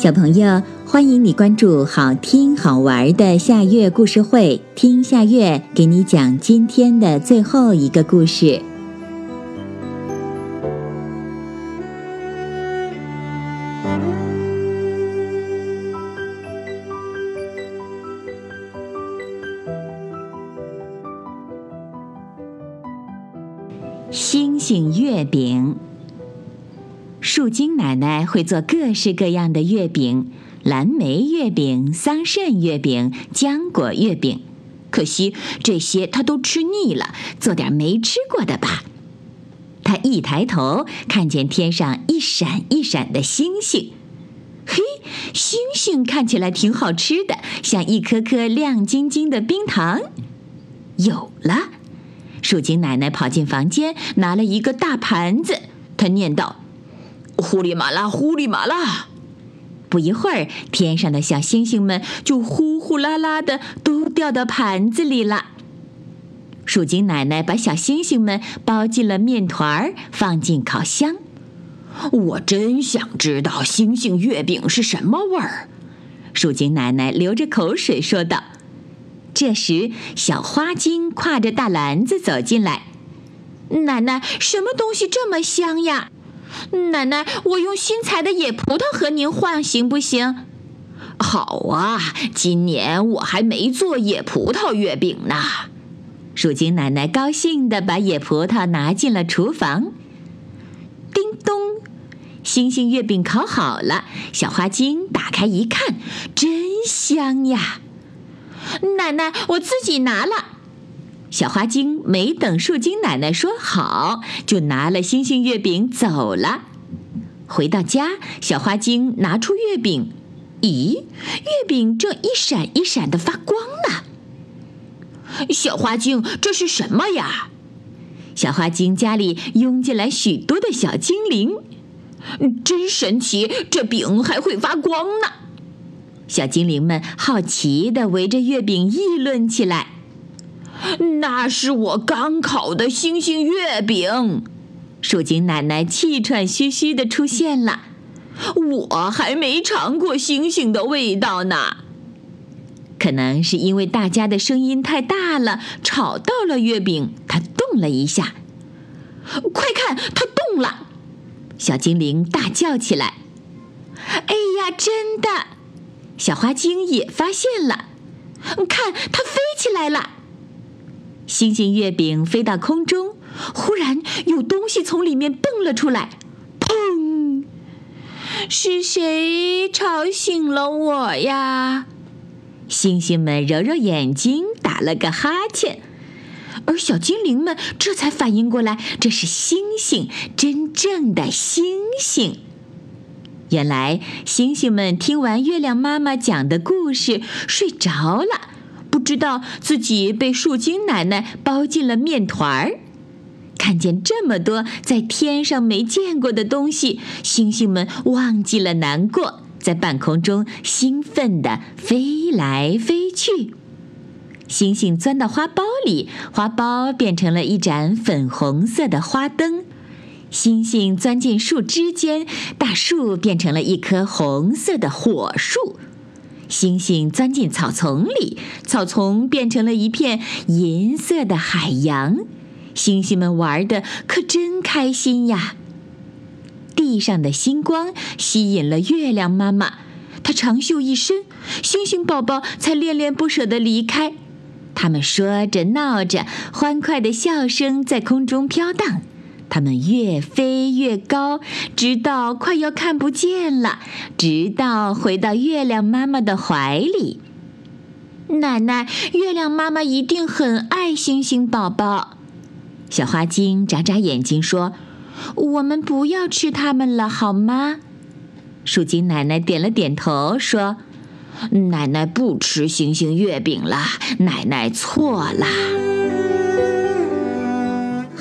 小朋友，欢迎你关注好听好玩的夏月故事会，听夏月给你讲今天的最后一个故事。星星月饼。树精奶奶会做各式各样的月饼：蓝莓月饼、桑葚月饼、浆果月饼。可惜这些她都吃腻了，做点没吃过的吧。她一抬头，看见天上一闪一闪的星星。嘿，星星看起来挺好吃的，像一颗颗亮晶晶的冰糖。有了！树精奶奶跑进房间，拿了一个大盘子，她念道。呼里马拉，呼里马拉！不一会儿，天上的小星星们就呼呼啦啦的都掉到盘子里了。树精奶奶把小星星们包进了面团儿，放进烤箱。我真想知道星星月饼是什么味儿。树精奶奶流着口水说道。这时，小花精挎着大篮子走进来。奶奶，什么东西这么香呀？奶奶，我用新采的野葡萄和您换行不行？好啊，今年我还没做野葡萄月饼呢。鼠精奶奶高兴地把野葡萄拿进了厨房。叮咚，星星月饼烤好了。小花精打开一看，真香呀！奶奶，我自己拿了。小花精没等树精奶奶说好，就拿了星星月饼走了。回到家，小花精拿出月饼，咦，月饼正一闪一闪的发光呢。小花精，这是什么呀？小花精家里拥进来许多的小精灵，真神奇，这饼还会发光呢。小精灵们好奇地围着月饼议论起来。那是我刚烤的星星月饼，树精奶奶气喘吁吁地出现了。我还没尝过星星的味道呢。可能是因为大家的声音太大了，吵到了月饼，它动了一下。快看，它动了！小精灵大叫起来。哎呀，真的！小花精也发现了。看，它飞起来了。星星月饼飞到空中，忽然有东西从里面蹦了出来，砰！是谁吵醒了我呀？星星们揉揉眼睛，打了个哈欠，而小精灵们这才反应过来，这是星星，真正的星星。原来，星星们听完月亮妈妈讲的故事，睡着了。知道自己被树精奶奶包进了面团儿，看见这么多在天上没见过的东西，星星们忘记了难过，在半空中兴奋地飞来飞去。星星钻到花苞里，花苞变成了一盏粉红色的花灯；星星钻进树枝间，大树变成了一棵红色的火树。星星钻进草丛里，草丛变成了一片银色的海洋。星星们玩的可真开心呀！地上的星光吸引了月亮妈妈，她长袖一伸，星星宝宝才恋恋不舍地离开。他们说着闹着，欢快的笑声在空中飘荡。它们越飞越高，直到快要看不见了，直到回到月亮妈妈的怀里。奶奶，月亮妈妈一定很爱星星宝宝。小花精眨眨眼睛说：“我们不要吃它们了，好吗？”树精奶奶点了点头说：“奶奶不吃星星月饼了，奶奶错了。”